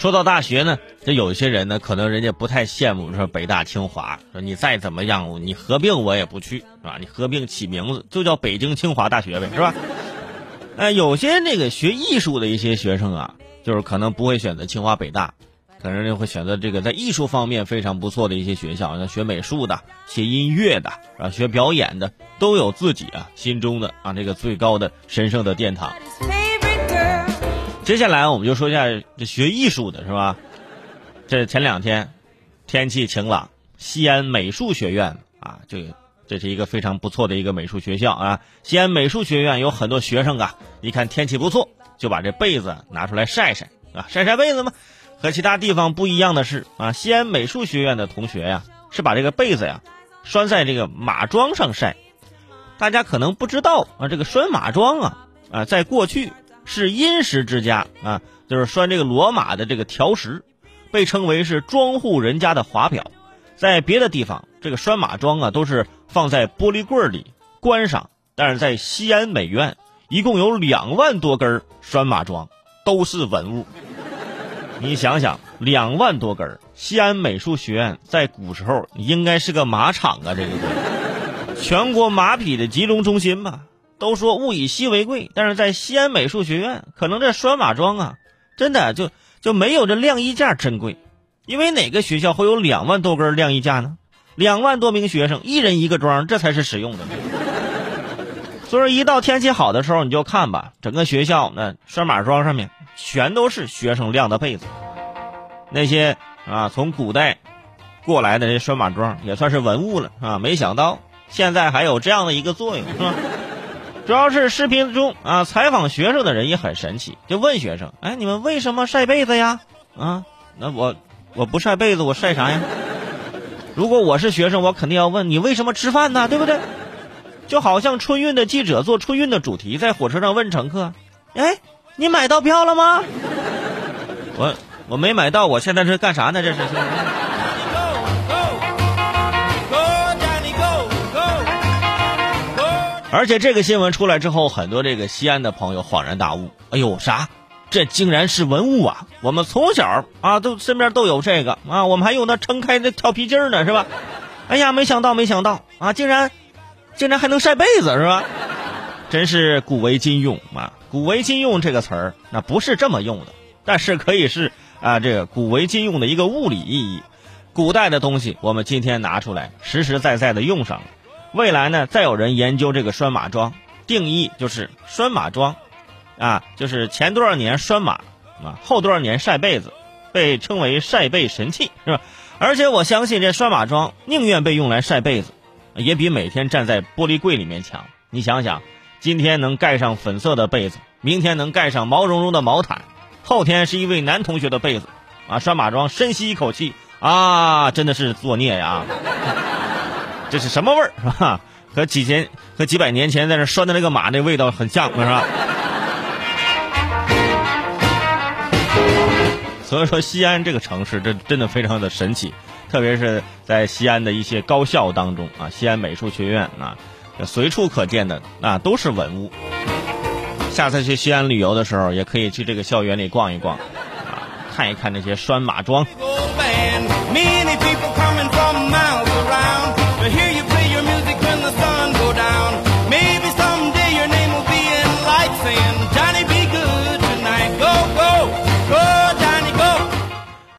说到大学呢，这有些人呢，可能人家不太羡慕说北大清华，说你再怎么样，你合并我也不去，是吧？你合并起名字就叫北京清华大学呗，是吧？呃，有些那个学艺术的一些学生啊，就是可能不会选择清华北大，可能就会选择这个在艺术方面非常不错的一些学校，像学美术的、学音乐的啊、学表演的，都有自己啊心中的啊这个最高的神圣的殿堂。接下来我们就说一下这学艺术的是吧？这前两天天气晴朗，西安美术学院啊，这个这是一个非常不错的一个美术学校啊。西安美术学院有很多学生啊，一看天气不错，就把这被子拿出来晒晒啊，晒晒被子嘛。和其他地方不一样的是啊，西安美术学院的同学呀，是把这个被子呀拴在这个马桩上晒。大家可能不知道啊，这个拴马桩啊啊，在过去。是殷实之家啊，就是拴这个骡马的这个条石，被称为是庄户人家的华表。在别的地方，这个拴马桩啊都是放在玻璃柜里观赏，但是在西安美院，一共有两万多根拴马桩，都是文物。你想想，两万多根，西安美术学院在古时候应该是个马场啊，这个全国马匹的集中中心吧。都说物以稀为贵，但是在西安美术学院，可能这拴马桩啊，真的就就没有这晾衣架珍贵。因为哪个学校会有两万多根晾衣架呢？两万多名学生，一人一个桩，这才是实用的。所以说，一到天气好的时候，你就看吧，整个学校那拴马桩上面全都是学生晾的被子。那些啊，从古代过来的这拴马桩也算是文物了啊。没想到现在还有这样的一个作用，是吧？主要是视频中啊，采访学生的人也很神奇，就问学生：“哎，你们为什么晒被子呀？”啊，那我我不晒被子，我晒啥呀？如果我是学生，我肯定要问你为什么吃饭呢？对不对？就好像春运的记者做春运的主题，在火车上问乘客：“哎，你买到票了吗？”我我没买到，我现在是干啥呢？这是。而且这个新闻出来之后，很多这个西安的朋友恍然大悟：“哎呦，啥？这竟然是文物啊！我们从小啊都身边都有这个啊，我们还用那撑开那跳皮筋呢，是吧？哎呀，没想到，没想到啊，竟然竟然还能晒被子，是吧？真是古为今用啊！古为今用这个词儿，那不是这么用的，但是可以是啊，这个古为今用的一个物理意义。古代的东西，我们今天拿出来，实实在在的用上了。”未来呢，再有人研究这个拴马桩，定义就是拴马桩，啊，就是前多少年拴马，啊，后多少年晒被子，被称为晒被神器，是吧？而且我相信这拴马桩宁愿被用来晒被子，也比每天站在玻璃柜里面强。你想想，今天能盖上粉色的被子，明天能盖上毛茸茸的毛毯，后天是一位男同学的被子，啊，拴马桩深吸一口气，啊，真的是作孽呀！这是什么味儿是吧？和几千和几百年前在那拴的那个马那味道很像，是吧？所以说，西安这个城市这真的非常的神奇，特别是在西安的一些高校当中啊，西安美术学院啊，随处可见的啊都是文物。下次去西安旅游的时候，也可以去这个校园里逛一逛，啊，看一看那些拴马桩。